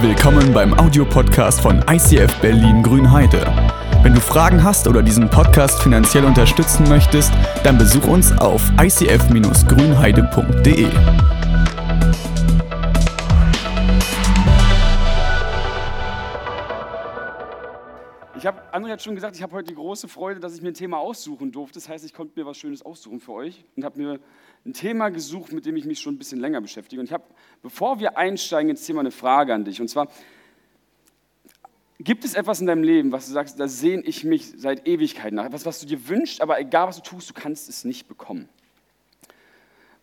Willkommen beim Audiopodcast von ICF Berlin Grünheide. Wenn du Fragen hast oder diesen Podcast finanziell unterstützen möchtest, dann besuch uns auf icf-grünheide.de. Ich habe, André hat schon gesagt, ich habe heute die große Freude, dass ich mir ein Thema aussuchen durfte. Das heißt, ich konnte mir was Schönes aussuchen für euch und habe mir ein Thema gesucht, mit dem ich mich schon ein bisschen länger beschäftige. Und ich habe, bevor wir einsteigen ins Thema, eine Frage an dich. Und zwar, gibt es etwas in deinem Leben, was du sagst, da sehne ich mich seit Ewigkeit nach? Etwas, was du dir wünschst, aber egal was du tust, du kannst es nicht bekommen.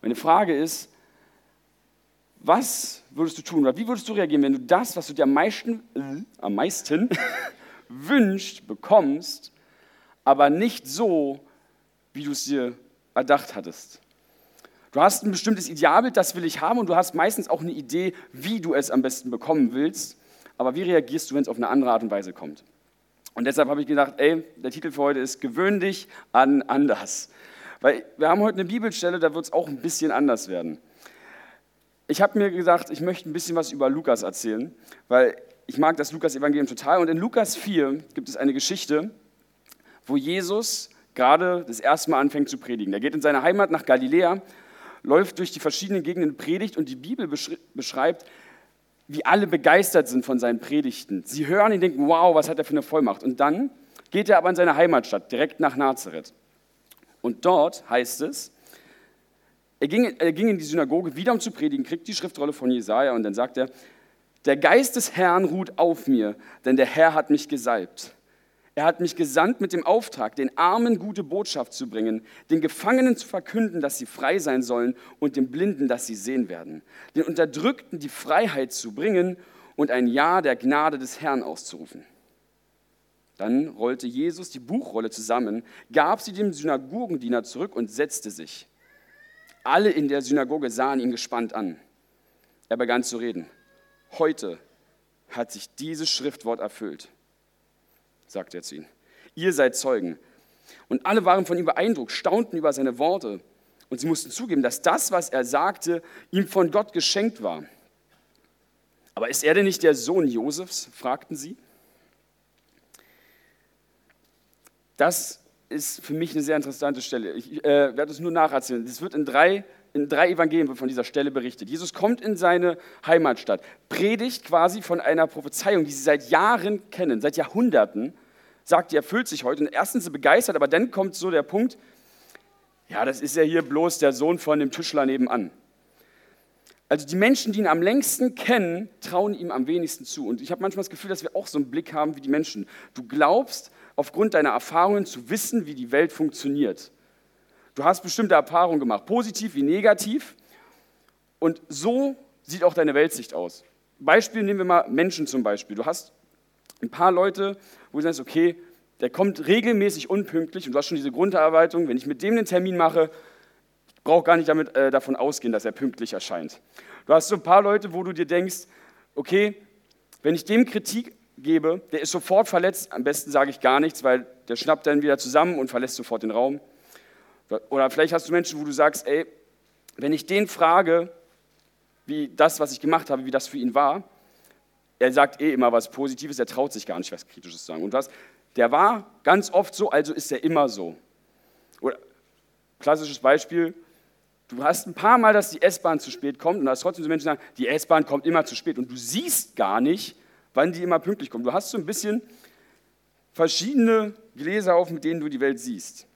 Meine Frage ist, was würdest du tun oder wie würdest du reagieren, wenn du das, was du dir am meisten, äh, am meisten wünscht, bekommst, aber nicht so, wie du es dir erdacht hattest? Du hast ein bestimmtes Idealbild, das will ich haben, und du hast meistens auch eine Idee, wie du es am besten bekommen willst. Aber wie reagierst du, wenn es auf eine andere Art und Weise kommt? Und deshalb habe ich gedacht, ey, der Titel für heute ist Gewöhn dich an anders. Weil wir haben heute eine Bibelstelle, da wird es auch ein bisschen anders werden. Ich habe mir gesagt, ich möchte ein bisschen was über Lukas erzählen, weil ich mag das Lukas-Evangelium total. Und in Lukas 4 gibt es eine Geschichte, wo Jesus gerade das erste Mal anfängt zu predigen. Er geht in seine Heimat nach Galiläa läuft durch die verschiedenen Gegenden Predigt und die Bibel beschreibt, wie alle begeistert sind von seinen Predigten. Sie hören ihn denken, wow, was hat er für eine Vollmacht. Und dann geht er aber in seine Heimatstadt, direkt nach Nazareth. Und dort heißt es, er ging, er ging in die Synagoge wieder um zu predigen, kriegt die Schriftrolle von Jesaja und dann sagt er, der Geist des Herrn ruht auf mir, denn der Herr hat mich gesalbt. Er hat mich gesandt mit dem Auftrag, den Armen gute Botschaft zu bringen, den Gefangenen zu verkünden, dass sie frei sein sollen und den Blinden, dass sie sehen werden, den Unterdrückten die Freiheit zu bringen und ein Ja der Gnade des Herrn auszurufen. Dann rollte Jesus die Buchrolle zusammen, gab sie dem Synagogendiener zurück und setzte sich. Alle in der Synagoge sahen ihn gespannt an. Er begann zu reden. Heute hat sich dieses Schriftwort erfüllt sagt er zu ihnen. Ihr seid Zeugen. Und alle waren von ihm beeindruckt, staunten über seine Worte. Und sie mussten zugeben, dass das, was er sagte, ihm von Gott geschenkt war. Aber ist er denn nicht der Sohn Josefs? fragten sie. Das ist für mich eine sehr interessante Stelle. Ich äh, werde es nur nacherzählen. Es wird in drei, in drei Evangelien von dieser Stelle berichtet. Jesus kommt in seine Heimatstadt, predigt quasi von einer Prophezeiung, die sie seit Jahren kennen, seit Jahrhunderten sagt, die erfüllt sich heute. Und erstens sind sie begeistert, aber dann kommt so der Punkt, ja, das ist ja hier bloß der Sohn von dem Tischler nebenan. Also die Menschen, die ihn am längsten kennen, trauen ihm am wenigsten zu. Und ich habe manchmal das Gefühl, dass wir auch so einen Blick haben wie die Menschen. Du glaubst aufgrund deiner Erfahrungen zu wissen, wie die Welt funktioniert. Du hast bestimmte Erfahrungen gemacht, positiv wie negativ. Und so sieht auch deine Weltsicht aus. Beispiel nehmen wir mal Menschen zum Beispiel. Du hast ein paar Leute, wo du sagst, okay, der kommt regelmäßig unpünktlich und du hast schon diese Grunderarbeitung, wenn ich mit dem einen Termin mache, brauche gar nicht damit, äh, davon ausgehen, dass er pünktlich erscheint. Du hast so ein paar Leute, wo du dir denkst, okay, wenn ich dem Kritik gebe, der ist sofort verletzt, am besten sage ich gar nichts, weil der schnappt dann wieder zusammen und verlässt sofort den Raum. Oder vielleicht hast du Menschen, wo du sagst, ey, wenn ich den frage, wie das, was ich gemacht habe, wie das für ihn war, er sagt eh immer was Positives, er traut sich gar nicht was Kritisches zu sagen. Und was, der war ganz oft so, also ist er immer so. Oder klassisches Beispiel, du hast ein paar Mal, dass die S-Bahn zu spät kommt und da hast trotzdem so Menschen, die sagen, die S-Bahn kommt immer zu spät und du siehst gar nicht, wann die immer pünktlich kommt. Du hast so ein bisschen verschiedene Gläser auf, mit denen du die Welt siehst.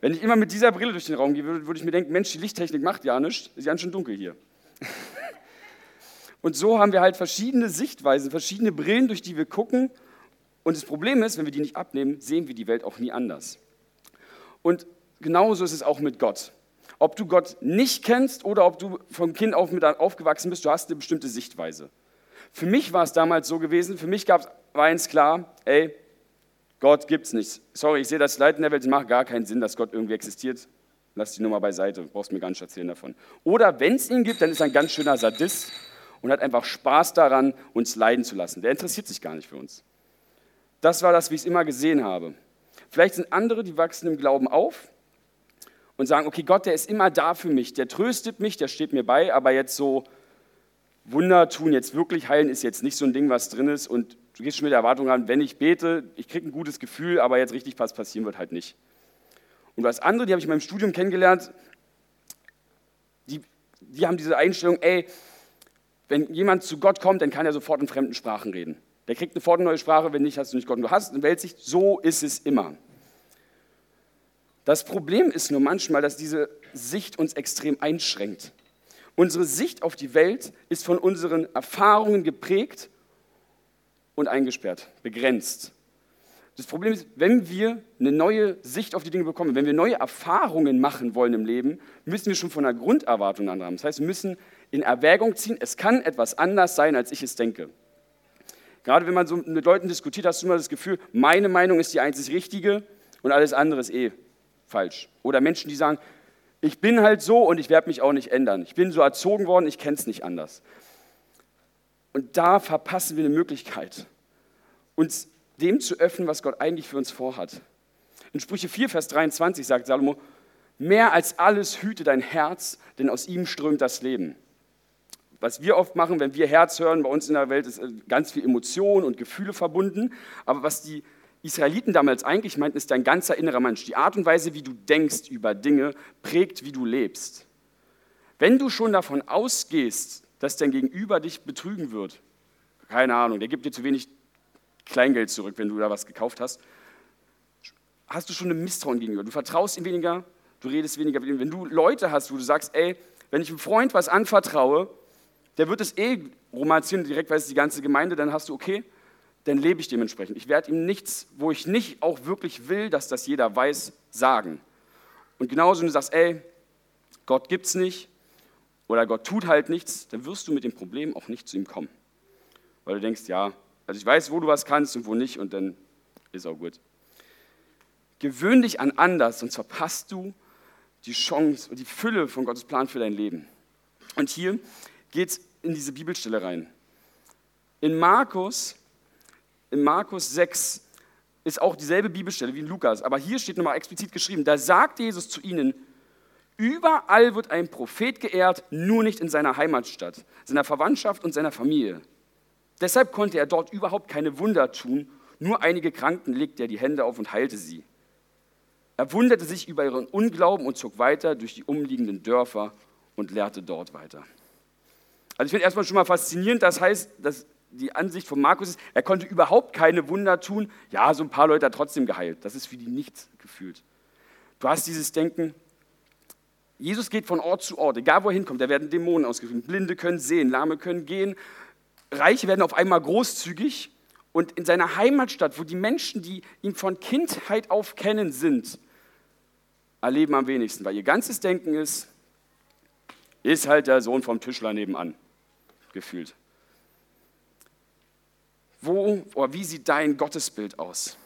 Wenn ich immer mit dieser Brille durch den Raum gehe, würde ich mir denken, Mensch, die Lichttechnik macht ja nichts, ist ganz schön dunkel hier. Und so haben wir halt verschiedene Sichtweisen, verschiedene Brillen, durch die wir gucken. Und das Problem ist, wenn wir die nicht abnehmen, sehen wir die Welt auch nie anders. Und genauso ist es auch mit Gott. Ob du Gott nicht kennst oder ob du vom Kind auf mit aufgewachsen bist, du hast eine bestimmte Sichtweise. Für mich war es damals so gewesen, für mich gab es eins klar, ey, Gott gibt es nicht. Sorry, ich sehe das Leid in der Welt, es macht gar keinen Sinn, dass Gott irgendwie existiert. Lass die Nummer beiseite, brauchst mir gar nicht erzählen davon. Oder wenn es ihn gibt, dann ist er ein ganz schöner Sadist und hat einfach Spaß daran, uns leiden zu lassen. Der interessiert sich gar nicht für uns. Das war das, wie ich es immer gesehen habe. Vielleicht sind andere, die wachsen im Glauben auf und sagen, okay, Gott, der ist immer da für mich, der tröstet mich, der steht mir bei, aber jetzt so Wunder tun, jetzt wirklich heilen, ist jetzt nicht so ein Ding, was drin ist. Und du gehst schon mit der Erwartung an, wenn ich bete, ich kriege ein gutes Gefühl, aber jetzt richtig was passieren wird halt nicht. Und hast andere, die habe ich in meinem Studium kennengelernt, die, die haben diese Einstellung, ey, wenn jemand zu Gott kommt, dann kann er sofort in fremden Sprachen reden. Der kriegt sofort eine neue Sprache, wenn nicht, hast du nicht Gott. Und du hast eine Weltsicht, so ist es immer. Das Problem ist nur manchmal, dass diese Sicht uns extrem einschränkt. Unsere Sicht auf die Welt ist von unseren Erfahrungen geprägt und eingesperrt, begrenzt. Das Problem ist, wenn wir eine neue Sicht auf die Dinge bekommen, wenn wir neue Erfahrungen machen wollen im Leben, müssen wir schon von einer Grunderwartung an haben. Das heißt, wir müssen in Erwägung ziehen, es kann etwas anders sein, als ich es denke. Gerade wenn man so mit Leuten diskutiert, hast du immer das Gefühl, meine Meinung ist die einzig richtige und alles andere ist eh falsch. Oder Menschen, die sagen, ich bin halt so und ich werde mich auch nicht ändern. Ich bin so erzogen worden, ich kenne es nicht anders. Und da verpassen wir eine Möglichkeit, uns dem zu öffnen, was Gott eigentlich für uns vorhat. In Sprüche 4, Vers 23 sagt Salomo, mehr als alles hüte dein Herz, denn aus ihm strömt das Leben. Was wir oft machen, wenn wir Herz hören, bei uns in der Welt ist äh, ganz viel Emotion und Gefühle verbunden. Aber was die Israeliten damals eigentlich meinten, ist dein ganzer innerer Mensch. Die Art und Weise, wie du denkst über Dinge, prägt, wie du lebst. Wenn du schon davon ausgehst, dass dein Gegenüber dich betrügen wird, keine Ahnung, der gibt dir zu wenig Kleingeld zurück, wenn du da was gekauft hast, hast du schon ein Misstrauen gegenüber. Du vertraust ihm weniger, du redest weniger mit ihm. Wenn du Leute hast, wo du sagst, ey, wenn ich einem Freund was anvertraue, der wird es eh romanzieren, direkt weiß die ganze Gemeinde, dann hast du, okay, dann lebe ich dementsprechend. Ich werde ihm nichts, wo ich nicht auch wirklich will, dass das jeder weiß, sagen. Und genauso, wenn du sagst, ey, Gott gibt's nicht oder Gott tut halt nichts, dann wirst du mit dem Problem auch nicht zu ihm kommen. Weil du denkst, ja, also ich weiß, wo du was kannst und wo nicht und dann ist auch gut. Gewöhn dich an anders, sonst verpasst du die Chance und die Fülle von Gottes Plan für dein Leben. Und hier geht es in diese Bibelstelle rein. In Markus in Markus 6 ist auch dieselbe Bibelstelle wie in Lukas, aber hier steht nochmal explizit geschrieben, da sagt Jesus zu ihnen, überall wird ein Prophet geehrt, nur nicht in seiner Heimatstadt, seiner Verwandtschaft und seiner Familie. Deshalb konnte er dort überhaupt keine Wunder tun, nur einige Kranken legte er die Hände auf und heilte sie. Er wunderte sich über ihren Unglauben und zog weiter durch die umliegenden Dörfer und lehrte dort weiter. Also ich finde erstmal schon mal faszinierend, das heißt, dass die Ansicht von Markus ist, er konnte überhaupt keine Wunder tun. Ja, so ein paar Leute hat trotzdem geheilt. Das ist für die nichts gefühlt. Du hast dieses Denken, Jesus geht von Ort zu Ort, egal wo er hinkommt, da werden Dämonen ausgeführt. Blinde können sehen, Lahme können gehen. Reiche werden auf einmal großzügig. Und in seiner Heimatstadt, wo die Menschen, die ihn von Kindheit auf kennen, sind, erleben am wenigsten, weil ihr ganzes Denken ist, ist halt der Sohn vom Tischler nebenan, gefühlt. Wo oder wie sieht dein Gottesbild aus?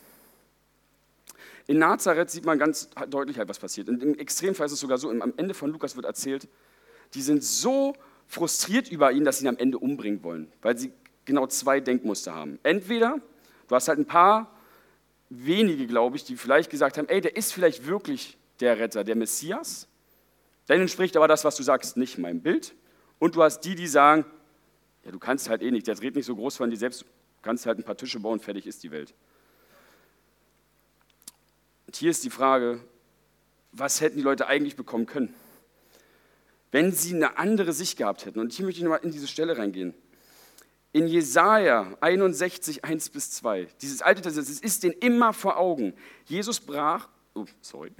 In Nazareth sieht man ganz deutlich halt, was passiert. Im Extremfall ist es sogar so, am Ende von Lukas wird erzählt, die sind so frustriert über ihn, dass sie ihn am Ende umbringen wollen, weil sie genau zwei Denkmuster haben. Entweder du hast halt ein paar wenige, glaube ich, die vielleicht gesagt haben, ey, der ist vielleicht wirklich der Retter, der Messias. Dann entspricht aber das, was du sagst, nicht meinem Bild. Und du hast die, die sagen, ja, du kannst halt eh nicht, der dreht nicht so groß von dir selbst, kannst halt ein paar Tische bauen, fertig ist die Welt. Und hier ist die Frage, was hätten die Leute eigentlich bekommen können? Wenn sie eine andere Sicht gehabt hätten. Und hier möchte ich nochmal in diese Stelle reingehen. In Jesaja 61, 1 bis 2, dieses alte Testament, es ist den immer vor Augen. Jesus brach, oh, sorry.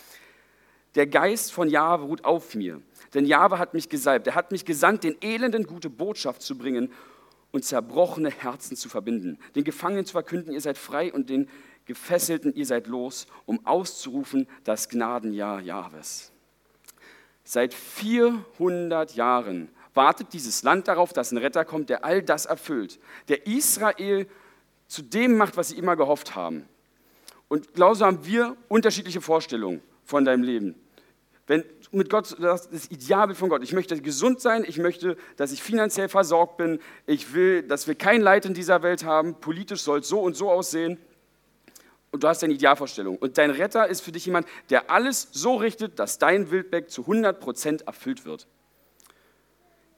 Der Geist von Jahwe ruht auf mir, denn Jahwe hat mich gesalbt. Er hat mich gesandt, den Elenden gute Botschaft zu bringen und zerbrochene Herzen zu verbinden, den Gefangenen zu verkünden, ihr seid frei und den Gefesselten, ihr seid los, um auszurufen das Gnadenjahr Jahwes. Seit 400 Jahren wartet dieses Land darauf, dass ein Retter kommt, der all das erfüllt, der Israel zu dem macht, was sie immer gehofft haben. Und genauso haben wir unterschiedliche Vorstellungen von deinem Leben. Wenn mit Gott, das ist Idealbild von Gott. Ich möchte gesund sein, ich möchte, dass ich finanziell versorgt bin, ich will, dass wir kein Leid in dieser Welt haben, politisch soll es so und so aussehen. Und du hast deine Idealvorstellung. Und dein Retter ist für dich jemand, der alles so richtet, dass dein Wildbeck zu 100% erfüllt wird.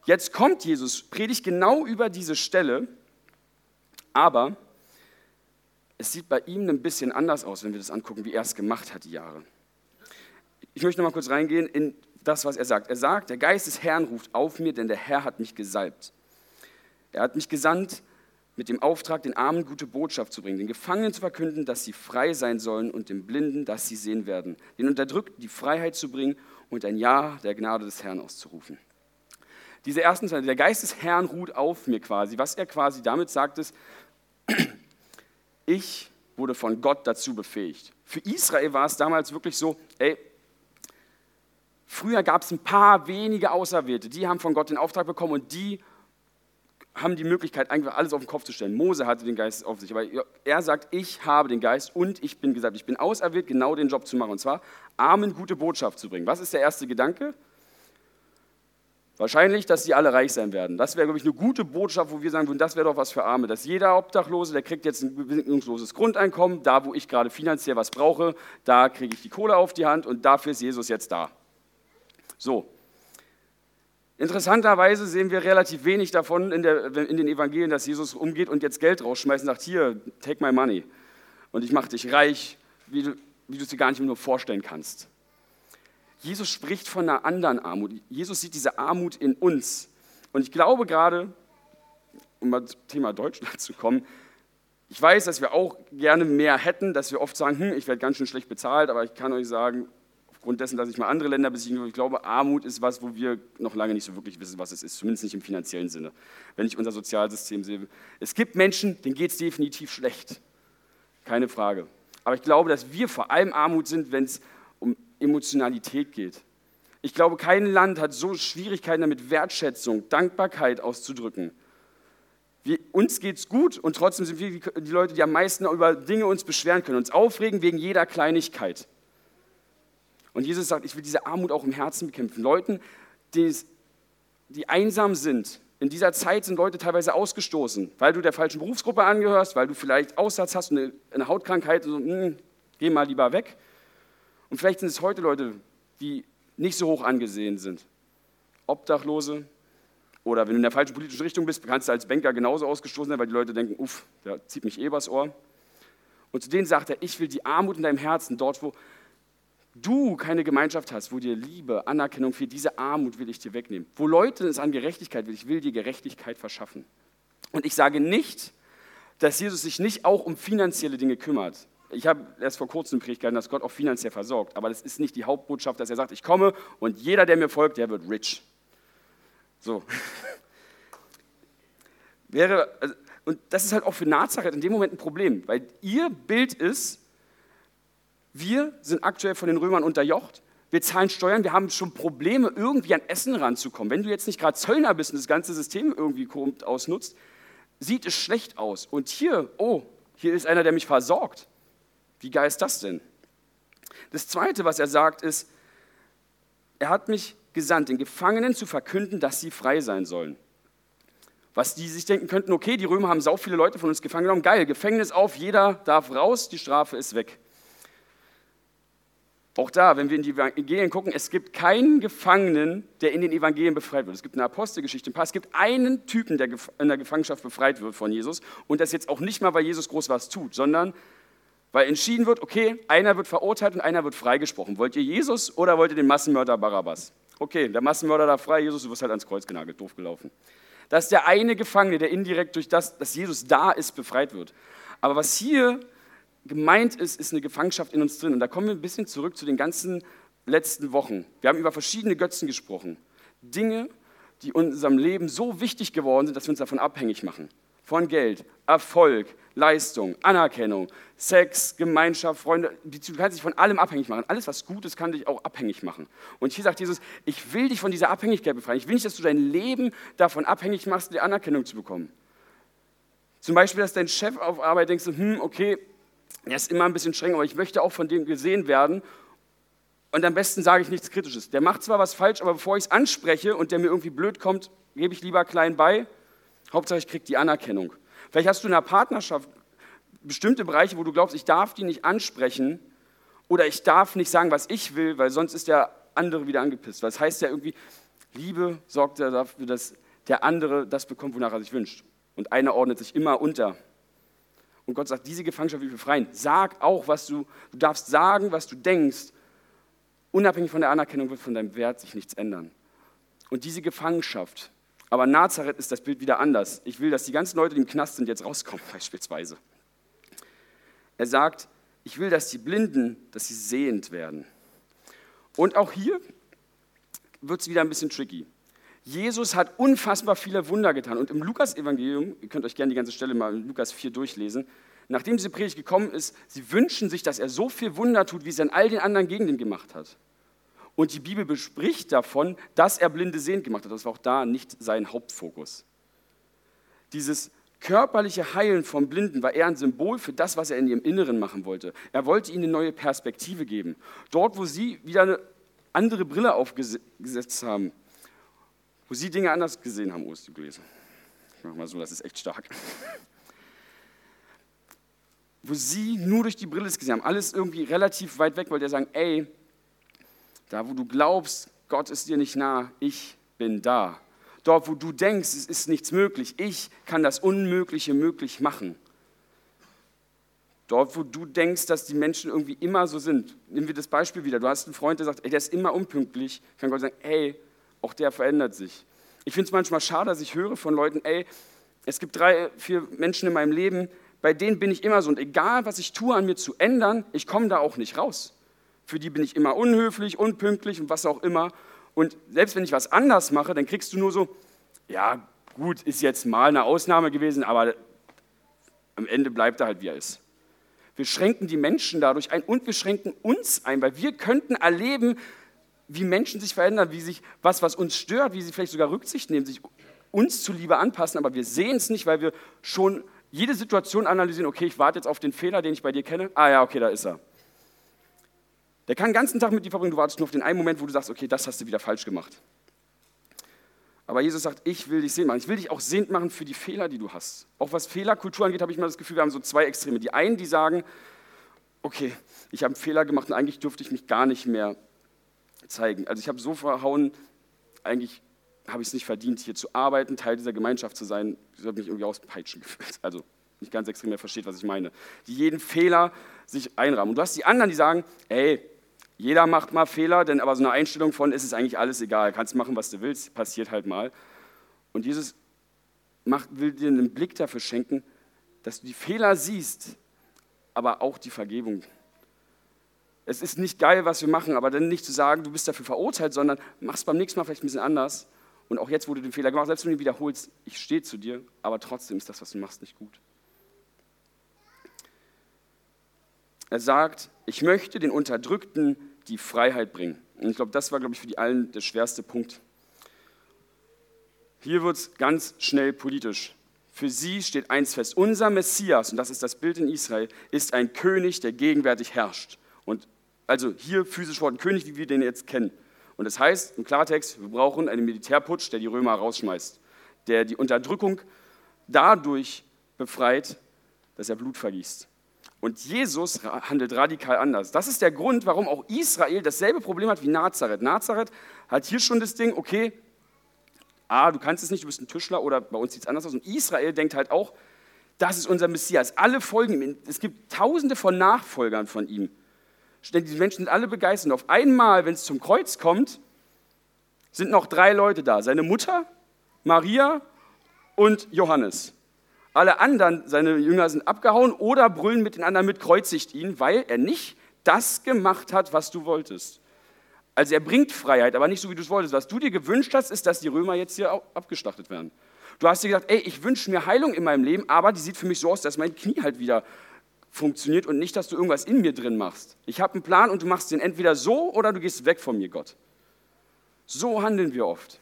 Jetzt kommt Jesus, predigt genau über diese Stelle, aber es sieht bei ihm ein bisschen anders aus, wenn wir das angucken, wie er es gemacht hat die Jahre. Ich möchte noch mal kurz reingehen in das, was er sagt. Er sagt, der Geist des Herrn ruft auf mir, denn der Herr hat mich gesalbt. Er hat mich gesandt mit dem Auftrag, den Armen gute Botschaft zu bringen, den Gefangenen zu verkünden, dass sie frei sein sollen und den Blinden, dass sie sehen werden, den Unterdrückten die Freiheit zu bringen und ein Ja der Gnade des Herrn auszurufen. Diese ersten zwei, der Geist des Herrn ruht auf mir quasi. Was er quasi damit sagt, ist, ich wurde von Gott dazu befähigt. Für Israel war es damals wirklich so, ey, früher gab es ein paar wenige Auserwählte, die haben von Gott den Auftrag bekommen und die haben die Möglichkeit, eigentlich alles auf den Kopf zu stellen. Mose hatte den Geist auf sich, aber er sagt, ich habe den Geist und ich bin gesagt, ich bin auserwählt, genau den Job zu machen, und zwar Armen gute Botschaft zu bringen. Was ist der erste Gedanke? Wahrscheinlich, dass sie alle reich sein werden. Das wäre, glaube ich, eine gute Botschaft, wo wir sagen würden, das wäre doch was für Arme. Dass jeder Obdachlose, der kriegt jetzt ein bedingungsloses Grundeinkommen, da wo ich gerade finanziell was brauche, da kriege ich die Kohle auf die Hand und dafür ist Jesus jetzt da. So. Interessanterweise sehen wir relativ wenig davon in, der, in den Evangelien, dass Jesus umgeht und jetzt Geld rausschmeißt und sagt, hier, take my money. Und ich mache dich reich, wie du, wie du es dir gar nicht nur vorstellen kannst. Jesus spricht von einer anderen Armut. Jesus sieht diese Armut in uns. Und ich glaube gerade, um mal zum Thema Deutschland zu kommen, ich weiß, dass wir auch gerne mehr hätten, dass wir oft sagen, hm, ich werde ganz schön schlecht bezahlt, aber ich kann euch sagen, aufgrund dessen, dass ich mal andere Länder besiege, ich glaube, Armut ist was, wo wir noch lange nicht so wirklich wissen, was es ist, zumindest nicht im finanziellen Sinne. Wenn ich unser Sozialsystem sehe. Es gibt Menschen, denen geht es definitiv schlecht. Keine Frage. Aber ich glaube, dass wir vor allem Armut sind, wenn es Emotionalität geht. Ich glaube, kein Land hat so Schwierigkeiten damit, Wertschätzung, Dankbarkeit auszudrücken. Wir, uns es gut und trotzdem sind wir die Leute, die am meisten über Dinge uns beschweren können, uns aufregen wegen jeder Kleinigkeit. Und Jesus sagt, ich will diese Armut auch im Herzen bekämpfen. Leuten, die, die einsam sind, in dieser Zeit sind Leute teilweise ausgestoßen, weil du der falschen Berufsgruppe angehörst, weil du vielleicht Aussatz hast, eine, eine Hautkrankheit, und so, mh, hm, geh mal lieber weg. Und vielleicht sind es heute Leute, die nicht so hoch angesehen sind. Obdachlose oder wenn du in der falschen politischen Richtung bist, kannst du als Banker genauso ausgestoßen sein, weil die Leute denken, uff, der zieht mich eh übers Ohr. Und zu denen sagt er, ich will die Armut in deinem Herzen, dort wo du keine Gemeinschaft hast, wo dir Liebe, Anerkennung fehlt, diese Armut will ich dir wegnehmen. Wo Leute es an Gerechtigkeit will, ich will dir Gerechtigkeit verschaffen. Und ich sage nicht, dass Jesus sich nicht auch um finanzielle Dinge kümmert. Ich habe erst vor kurzem Predigt gehalten, dass Gott auch finanziell versorgt. Aber das ist nicht die Hauptbotschaft, dass er sagt, ich komme und jeder, der mir folgt, der wird rich. So. Wäre, also, und das ist halt auch für Nazareth in dem Moment ein Problem, weil ihr Bild ist, wir sind aktuell von den Römern unterjocht, wir zahlen Steuern, wir haben schon Probleme, irgendwie an Essen ranzukommen. Wenn du jetzt nicht gerade Zöllner bist und das ganze System irgendwie ausnutzt, sieht es schlecht aus. Und hier, oh, hier ist einer, der mich versorgt. Wie geil ist das denn? Das Zweite, was er sagt, ist, er hat mich gesandt, den Gefangenen zu verkünden, dass sie frei sein sollen. Was die sich denken könnten, okay, die Römer haben sau viele Leute von uns gefangen genommen, geil, Gefängnis auf, jeder darf raus, die Strafe ist weg. Auch da, wenn wir in die Evangelien gucken, es gibt keinen Gefangenen, der in den Evangelien befreit wird. Es gibt eine Apostelgeschichte, ein paar. Es gibt einen Typen, der in der Gefangenschaft befreit wird von Jesus. Und das jetzt auch nicht mal, weil Jesus groß was tut, sondern weil entschieden wird, okay, einer wird verurteilt und einer wird freigesprochen. Wollt ihr Jesus oder wollt ihr den Massenmörder Barabbas? Okay, der Massenmörder da frei, Jesus, du wirst halt ans Kreuz genagelt, doof gelaufen. Das ist der eine Gefangene, der indirekt durch das, dass Jesus da ist, befreit wird. Aber was hier gemeint ist, ist eine Gefangenschaft in uns drin. Und da kommen wir ein bisschen zurück zu den ganzen letzten Wochen. Wir haben über verschiedene Götzen gesprochen. Dinge, die in unserem Leben so wichtig geworden sind, dass wir uns davon abhängig machen von Geld, Erfolg, Leistung, Anerkennung, Sex, Gemeinschaft, Freunde. Du kannst dich von allem abhängig machen. Alles, was gut ist, kann dich auch abhängig machen. Und hier sagt Jesus, ich will dich von dieser Abhängigkeit befreien. Ich will nicht, dass du dein Leben davon abhängig machst, die Anerkennung zu bekommen. Zum Beispiel, dass dein Chef auf Arbeit denkst, hm, okay, er ist immer ein bisschen streng, aber ich möchte auch von dem gesehen werden. Und am besten sage ich nichts Kritisches. Der macht zwar was falsch, aber bevor ich es anspreche und der mir irgendwie blöd kommt, gebe ich lieber klein bei Hauptsache, ich kriege die Anerkennung. Vielleicht hast du in einer Partnerschaft bestimmte Bereiche, wo du glaubst, ich darf die nicht ansprechen oder ich darf nicht sagen, was ich will, weil sonst ist der andere wieder angepisst. Weil es heißt ja irgendwie, Liebe sorgt dafür, dass der andere das bekommt, wonach er sich wünscht. Und einer ordnet sich immer unter. Und Gott sagt, diese Gefangenschaft will ich befreien. Sag auch, was du, du darfst sagen, was du denkst. Unabhängig von der Anerkennung wird von deinem Wert sich nichts ändern. Und diese Gefangenschaft, aber Nazareth ist das Bild wieder anders. Ich will, dass die ganzen Leute, die im Knast sind, jetzt rauskommen, beispielsweise. Er sagt, ich will, dass die Blinden, dass sie sehend werden. Und auch hier wird es wieder ein bisschen tricky. Jesus hat unfassbar viele Wunder getan. Und im Lukas-Evangelium, ihr könnt euch gerne die ganze Stelle mal in Lukas 4 durchlesen, nachdem diese Predigt gekommen ist, sie wünschen sich, dass er so viel Wunder tut, wie es in all den anderen Gegenden gemacht hat. Und die Bibel bespricht davon, dass er blinde sehend gemacht hat. Das war auch da nicht sein Hauptfokus. Dieses körperliche Heilen vom Blinden war eher ein Symbol für das, was er in ihrem Inneren machen wollte. Er wollte ihnen eine neue Perspektive geben. Dort, wo sie wieder eine andere Brille aufgesetzt haben, wo sie Dinge anders gesehen haben. Oh, ist. Ich mache mal so, das ist echt stark. wo sie nur durch die Brille es gesehen haben, alles irgendwie relativ weit weg, weil der sagen, ey, da wo du glaubst, Gott ist dir nicht nah, ich bin da. Dort, wo du denkst, es ist nichts möglich, ich kann das Unmögliche möglich machen. Dort, wo du denkst, dass die Menschen irgendwie immer so sind. Nehmen wir das Beispiel wieder. Du hast einen Freund, der sagt, ey, der ist immer unpünktlich. Kann Gott sagen, ey, auch der verändert sich. Ich finde es manchmal schade, dass ich höre von Leuten, ey, es gibt drei, vier Menschen in meinem Leben, bei denen bin ich immer so. Und egal, was ich tue, an mir zu ändern, ich komme da auch nicht raus. Für die bin ich immer unhöflich, unpünktlich und was auch immer. Und selbst wenn ich was anders mache, dann kriegst du nur so, ja, gut, ist jetzt mal eine Ausnahme gewesen, aber am Ende bleibt er halt, wie er ist. Wir schränken die Menschen dadurch ein und wir schränken uns ein, weil wir könnten erleben, wie Menschen sich verändern, wie sich was, was uns stört, wie sie vielleicht sogar Rücksicht nehmen, sich uns zuliebe anpassen, aber wir sehen es nicht, weil wir schon jede Situation analysieren, okay, ich warte jetzt auf den Fehler, den ich bei dir kenne. Ah ja, okay, da ist er. Der kann den ganzen Tag mit dir verbringen, du wartest nur auf den einen Moment, wo du sagst, okay, das hast du wieder falsch gemacht. Aber Jesus sagt, ich will dich sehend machen. Ich will dich auch sehend machen für die Fehler, die du hast. Auch was Fehlerkultur angeht, habe ich mal das Gefühl, wir haben so zwei Extreme. Die einen, die sagen, okay, ich habe einen Fehler gemacht und eigentlich dürfte ich mich gar nicht mehr zeigen. Also ich habe so verhauen, eigentlich habe ich es nicht verdient, hier zu arbeiten, Teil dieser Gemeinschaft zu sein. Ich habe mich irgendwie auspeitschen gefühlt. Also nicht ganz extrem, wer versteht, was ich meine. Die jeden Fehler sich einrahmen. Und du hast die anderen, die sagen, ey, jeder macht mal Fehler, denn aber so eine Einstellung von, ist es eigentlich alles egal, kannst machen, was du willst, passiert halt mal. Und Jesus macht, will dir einen Blick dafür schenken, dass du die Fehler siehst, aber auch die Vergebung es ist nicht geil, was wir machen, aber dann nicht zu sagen, du bist dafür verurteilt, sondern mach es beim nächsten Mal vielleicht ein bisschen anders. Und auch jetzt, wo du den Fehler gemacht hast, selbst wenn du ihn wiederholst, ich stehe zu dir, aber trotzdem ist das, was du machst, nicht gut. Er sagt, ich möchte den Unterdrückten die Freiheit bringen. Und ich glaube, das war, glaube ich, für die allen der schwerste Punkt. Hier wird es ganz schnell politisch. Für sie steht eins fest, unser Messias, und das ist das Bild in Israel, ist ein König, der gegenwärtig herrscht. Also hier physisch vor König, wie wir den jetzt kennen. Und das heißt im Klartext, wir brauchen einen Militärputsch, der die Römer rausschmeißt, der die Unterdrückung dadurch befreit, dass er Blut vergießt. Und Jesus handelt radikal anders. Das ist der Grund, warum auch Israel dasselbe Problem hat wie Nazareth. Nazareth hat hier schon das Ding, okay, ah, du kannst es nicht, du bist ein Tischler oder bei uns sieht es anders aus. Und Israel denkt halt auch, das ist unser Messias. Alle folgen ihm. Es gibt tausende von Nachfolgern von ihm die Menschen sind alle begeistert. Auf einmal, wenn es zum Kreuz kommt, sind noch drei Leute da. Seine Mutter, Maria und Johannes. Alle anderen, seine Jünger, sind abgehauen oder brüllen mit den anderen mit, kreuzigt ihn, weil er nicht das gemacht hat, was du wolltest. Also er bringt Freiheit, aber nicht so, wie du es wolltest. Was du dir gewünscht hast, ist, dass die Römer jetzt hier abgeschlachtet werden. Du hast dir gesagt, ey, ich wünsche mir Heilung in meinem Leben, aber die sieht für mich so aus, dass mein Knie halt wieder funktioniert und nicht, dass du irgendwas in mir drin machst. Ich habe einen Plan und du machst den entweder so oder du gehst weg von mir, Gott. So handeln wir oft.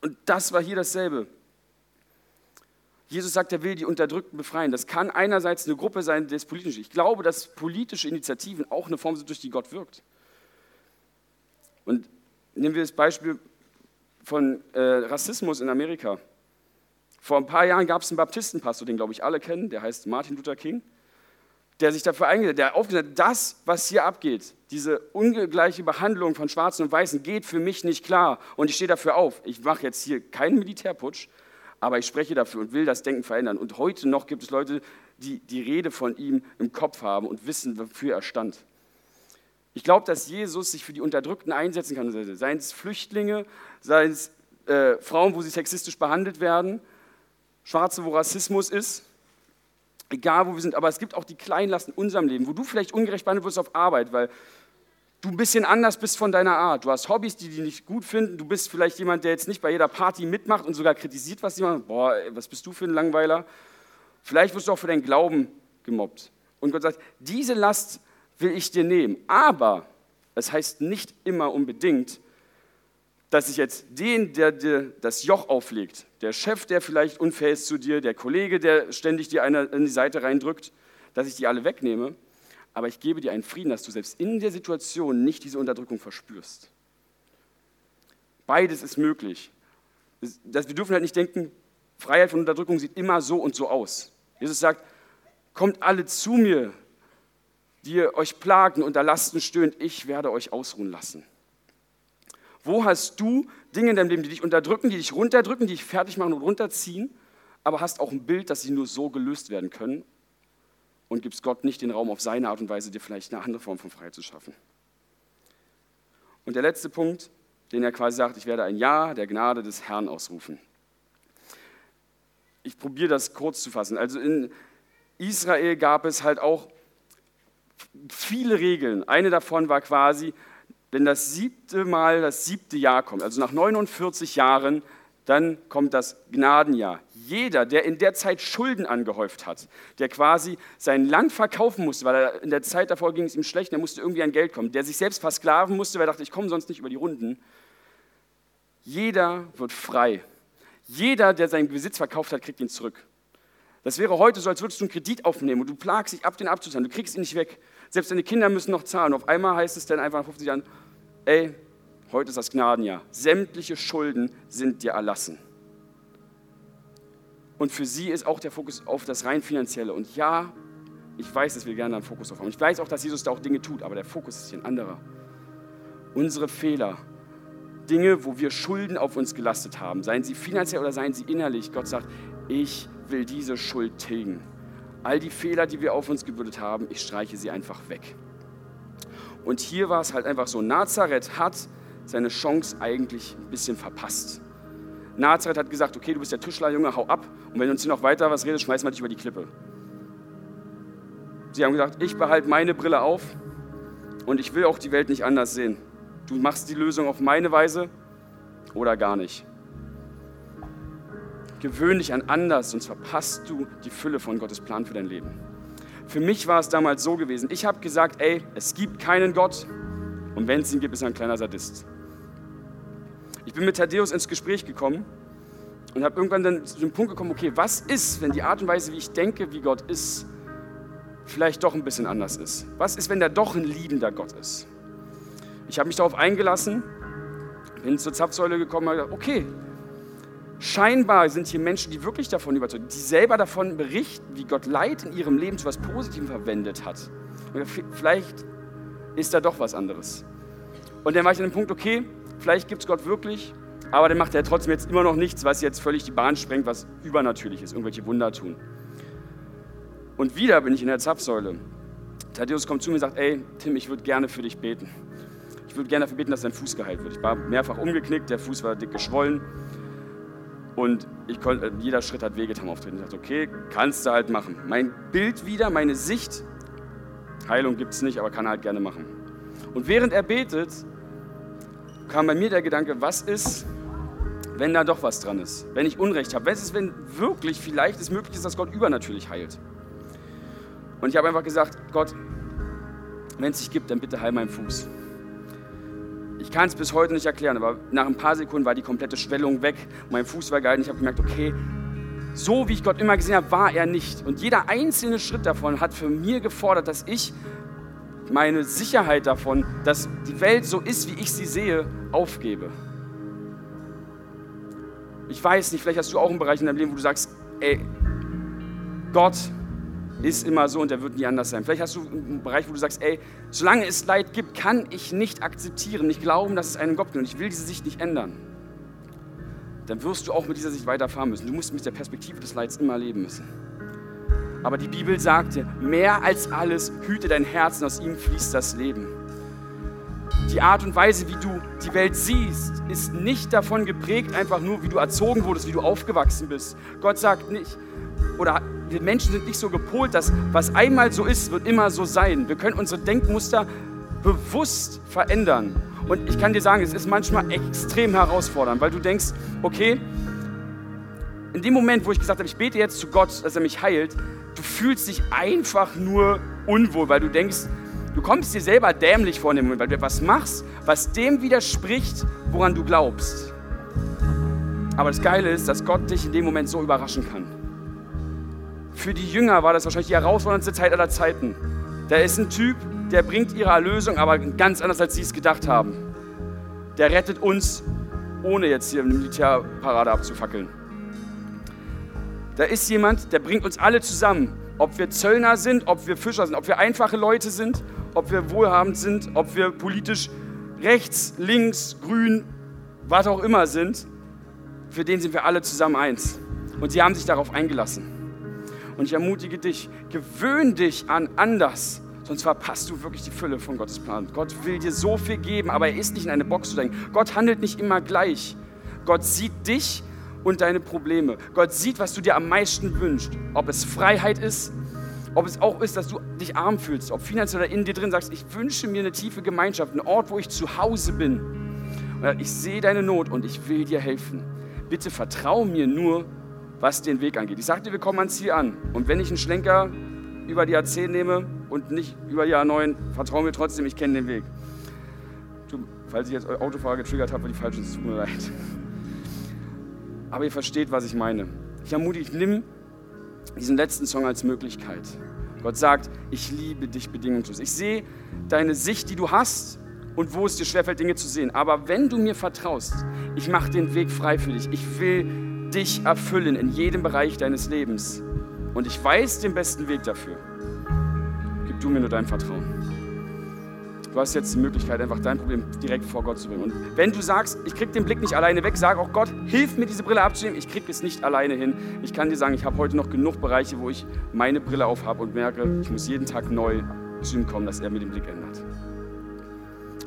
Und das war hier dasselbe. Jesus sagt, er will die Unterdrückten befreien. Das kann einerseits eine Gruppe sein, die ist politisch. Ich glaube, dass politische Initiativen auch eine Form sind, durch die Gott wirkt. Und nehmen wir das Beispiel von äh, Rassismus in Amerika. Vor ein paar Jahren gab es einen Baptistenpastor, den glaube ich alle kennen, der heißt Martin Luther King der sich dafür eingesetzt hat, der aufgesagt hat, das, was hier abgeht, diese ungleiche Behandlung von Schwarzen und Weißen geht für mich nicht klar. Und ich stehe dafür auf. Ich mache jetzt hier keinen Militärputsch, aber ich spreche dafür und will das Denken verändern. Und heute noch gibt es Leute, die die Rede von ihm im Kopf haben und wissen, wofür er stand. Ich glaube, dass Jesus sich für die Unterdrückten einsetzen kann. Seien es Flüchtlinge, seien es äh, Frauen, wo sie sexistisch behandelt werden, Schwarze, wo Rassismus ist, egal wo wir sind. Aber es gibt auch die Kleinlasten in unserem Leben, wo du vielleicht ungerecht behandelt wirst auf Arbeit, weil du ein bisschen anders bist von deiner Art. Du hast Hobbys, die die nicht gut finden. Du bist vielleicht jemand, der jetzt nicht bei jeder Party mitmacht und sogar kritisiert, was machen. Boah, was bist du für ein Langweiler? Vielleicht wirst du auch für deinen Glauben gemobbt. Und Gott sagt, diese Last will ich dir nehmen. Aber es heißt nicht immer unbedingt, dass ich jetzt den, der dir das Joch auflegt, der Chef, der vielleicht unfair ist zu dir, der Kollege, der ständig dir eine in die Seite reindrückt, dass ich die alle wegnehme, aber ich gebe dir einen Frieden, dass du selbst in der Situation nicht diese Unterdrückung verspürst. Beides ist möglich. wir dürfen halt nicht denken, Freiheit von Unterdrückung sieht immer so und so aus. Jesus sagt, kommt alle zu mir, die euch plagen und unter Lasten stöhnt, ich werde euch ausruhen lassen. Wo hast du Dinge in deinem Leben, die dich unterdrücken, die dich runterdrücken, die dich fertig machen und runterziehen, aber hast auch ein Bild, dass sie nur so gelöst werden können und gibst Gott nicht den Raum, auf seine Art und Weise dir vielleicht eine andere Form von Freiheit zu schaffen. Und der letzte Punkt, den er quasi sagt, ich werde ein Ja der Gnade des Herrn ausrufen. Ich probiere das kurz zu fassen. Also in Israel gab es halt auch viele Regeln. Eine davon war quasi, wenn das siebte Mal das siebte Jahr kommt, also nach 49 Jahren, dann kommt das Gnadenjahr. Jeder, der in der Zeit Schulden angehäuft hat, der quasi sein Land verkaufen musste, weil er in der Zeit davor ging es ihm schlecht, der musste irgendwie an Geld kommen, der sich selbst versklaven musste, weil er dachte, ich komme sonst nicht über die Runden. Jeder wird frei. Jeder, der seinen Besitz verkauft hat, kriegt ihn zurück. Das wäre heute so, als würdest du einen Kredit aufnehmen und du plagst dich ab, den abzuzahlen. Du kriegst ihn nicht weg. Selbst deine Kinder müssen noch zahlen. Auf einmal heißt es dann einfach nach 50 Jahren, ey, heute ist das Gnadenjahr. Sämtliche Schulden sind dir erlassen. Und für sie ist auch der Fokus auf das rein finanzielle. Und ja, ich weiß, dass wir gerne einen Fokus drauf haben. Ich weiß auch, dass Jesus da auch Dinge tut, aber der Fokus ist hier ein anderer. Unsere Fehler, Dinge, wo wir Schulden auf uns gelastet haben, seien sie finanziell oder seien sie innerlich, Gott sagt, ich will diese Schuld tilgen. All die Fehler, die wir auf uns gebürdet haben, ich streiche sie einfach weg. Und hier war es halt einfach so, Nazareth hat seine Chance eigentlich ein bisschen verpasst. Nazareth hat gesagt, okay, du bist der Tischlerjunge, hau ab. Und wenn du uns hier noch weiter was redest, schmeißen wir dich über die Klippe. Sie haben gesagt, ich behalte meine Brille auf und ich will auch die Welt nicht anders sehen. Du machst die Lösung auf meine Weise oder gar nicht. Gewöhn dich an anders, sonst verpasst du die Fülle von Gottes Plan für dein Leben. Für mich war es damals so gewesen. Ich habe gesagt, ey, es gibt keinen Gott und wenn es ihn gibt, ist er ein kleiner Sadist. Ich bin mit Thaddäus ins Gespräch gekommen und habe irgendwann dann zu dem Punkt gekommen, okay, was ist, wenn die Art und Weise, wie ich denke, wie Gott ist, vielleicht doch ein bisschen anders ist? Was ist, wenn er doch ein liebender Gott ist? Ich habe mich darauf eingelassen, bin zur Zapfsäule gekommen und habe gesagt, okay, Scheinbar sind hier Menschen, die wirklich davon überzeugt, die selber davon berichten, wie Gott Leid in ihrem Leben zu etwas Positivem verwendet hat. Und vielleicht ist da doch was anderes. Und dann war ich an dem Punkt, okay, vielleicht gibt es Gott wirklich, aber dann macht er trotzdem jetzt immer noch nichts, was jetzt völlig die Bahn sprengt, was übernatürlich ist, irgendwelche Wunder tun. Und wieder bin ich in der Zapfsäule. Thaddeus kommt zu mir und sagt, ey, Tim, ich würde gerne für dich beten. Ich würde gerne dafür beten, dass dein Fuß geheilt wird. Ich war mehrfach umgeknickt, der Fuß war dick geschwollen. Und ich konnte, äh, jeder Schritt hat wehgetan auftreten. Ich dachte, okay, kannst du halt machen. Mein Bild wieder, meine Sicht, Heilung gibt es nicht, aber kann er halt gerne machen. Und während er betet, kam bei mir der Gedanke, was ist, wenn da doch was dran ist? Wenn ich Unrecht habe? Was ist, wenn wirklich vielleicht es möglich ist, dass Gott übernatürlich heilt? Und ich habe einfach gesagt, Gott, wenn es dich gibt, dann bitte heil meinen Fuß. Ich kann es bis heute nicht erklären, aber nach ein paar Sekunden war die komplette Schwellung weg. Mein Fuß war gehalten. Ich habe gemerkt, okay, so wie ich Gott immer gesehen habe, war er nicht. Und jeder einzelne Schritt davon hat für mir gefordert, dass ich meine Sicherheit davon, dass die Welt so ist, wie ich sie sehe, aufgebe. Ich weiß nicht, vielleicht hast du auch einen Bereich in deinem Leben, wo du sagst, ey, Gott, ist immer so und der wird nie anders sein. Vielleicht hast du einen Bereich, wo du sagst, ey, solange es Leid gibt, kann ich nicht akzeptieren, nicht glauben, dass es einen Gott gibt und ich will diese Sicht nicht ändern. Dann wirst du auch mit dieser Sicht weiterfahren müssen. Du musst mit der Perspektive des Leids immer leben müssen. Aber die Bibel sagt dir, mehr als alles hüte dein Herz und aus ihm fließt das Leben. Die Art und Weise, wie du die Welt siehst, ist nicht davon geprägt, einfach nur, wie du erzogen wurdest, wie du aufgewachsen bist. Gott sagt nicht, oder wir Menschen sind nicht so gepolt, dass was einmal so ist, wird immer so sein. Wir können unsere Denkmuster bewusst verändern. Und ich kann dir sagen, es ist manchmal extrem herausfordernd, weil du denkst, okay, in dem Moment, wo ich gesagt habe, ich bete jetzt zu Gott, dass er mich heilt, du fühlst dich einfach nur unwohl, weil du denkst, du kommst dir selber dämlich vor in dem Moment, weil du etwas machst, was dem widerspricht, woran du glaubst. Aber das Geile ist, dass Gott dich in dem Moment so überraschen kann. Für die Jünger war das wahrscheinlich die herausforderndste Zeit aller Zeiten. Da ist ein Typ, der bringt ihre Erlösung, aber ganz anders, als sie es gedacht haben. Der rettet uns, ohne jetzt hier eine Militärparade abzufackeln. Da ist jemand, der bringt uns alle zusammen. Ob wir Zöllner sind, ob wir Fischer sind, ob wir einfache Leute sind, ob wir wohlhabend sind, ob wir politisch rechts, links, grün, was auch immer sind. Für den sind wir alle zusammen eins. Und sie haben sich darauf eingelassen. Und ich ermutige dich, gewöhn dich an anders, sonst verpasst du wirklich die Fülle von Gottes Plan. Gott will dir so viel geben, aber er ist nicht in eine Box zu denken. Gott handelt nicht immer gleich. Gott sieht dich und deine Probleme. Gott sieht, was du dir am meisten wünschst. Ob es Freiheit ist, ob es auch ist, dass du dich arm fühlst, ob finanziell oder in dir drin sagst, ich wünsche mir eine tiefe Gemeinschaft, einen Ort, wo ich zu Hause bin. Ich sehe deine Not und ich will dir helfen. Bitte vertrau mir nur was den Weg angeht. Ich sagte, wir kommen ans Ziel an. Und wenn ich einen Schlenker über die A10 nehme und nicht über die A9, vertrauen mir trotzdem, ich kenne den Weg. Falls ich jetzt Autofahrer getriggert habe, die falschen, es tut mir leid. Aber ihr versteht, was ich meine. Ich ermutige, ich nimm diesen letzten Song als Möglichkeit. Gott sagt, ich liebe dich bedingungslos. Ich sehe deine Sicht, die du hast und wo es dir schwerfällt, Dinge zu sehen. Aber wenn du mir vertraust, ich mache den Weg frei für dich. Ich will dich erfüllen in jedem Bereich deines Lebens. Und ich weiß den besten Weg dafür. Gib du mir nur dein Vertrauen. Du hast jetzt die Möglichkeit, einfach dein Problem direkt vor Gott zu bringen. Und wenn du sagst, ich krieg den Blick nicht alleine weg, sag auch Gott, hilf mir diese Brille abzunehmen. Ich krieg es nicht alleine hin. Ich kann dir sagen, ich habe heute noch genug Bereiche, wo ich meine Brille auf habe und merke, ich muss jeden Tag neu zu ihm kommen, dass er mir den Blick ändert.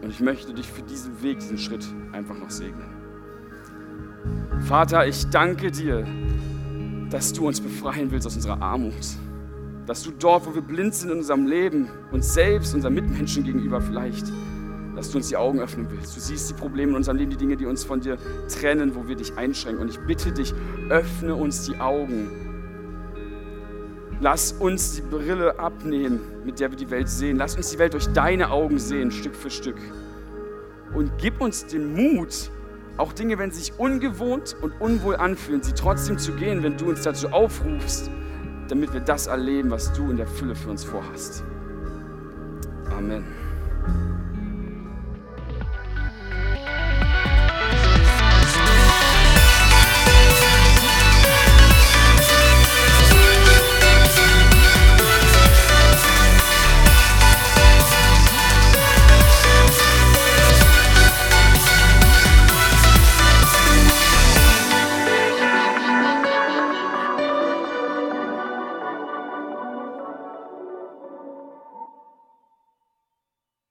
Und ich möchte dich für diesen Weg, diesen Schritt einfach noch segnen. Vater, ich danke dir, dass du uns befreien willst aus unserer Armut. Dass du dort, wo wir blind sind in unserem Leben, uns selbst, unseren Mitmenschen gegenüber vielleicht, dass du uns die Augen öffnen willst. Du siehst die Probleme in unserem Leben, die Dinge, die uns von dir trennen, wo wir dich einschränken. Und ich bitte dich, öffne uns die Augen. Lass uns die Brille abnehmen, mit der wir die Welt sehen. Lass uns die Welt durch deine Augen sehen, Stück für Stück. Und gib uns den Mut, auch Dinge, wenn sie sich ungewohnt und unwohl anfühlen, sie trotzdem zu gehen, wenn du uns dazu aufrufst, damit wir das erleben, was du in der Fülle für uns vorhast. Amen.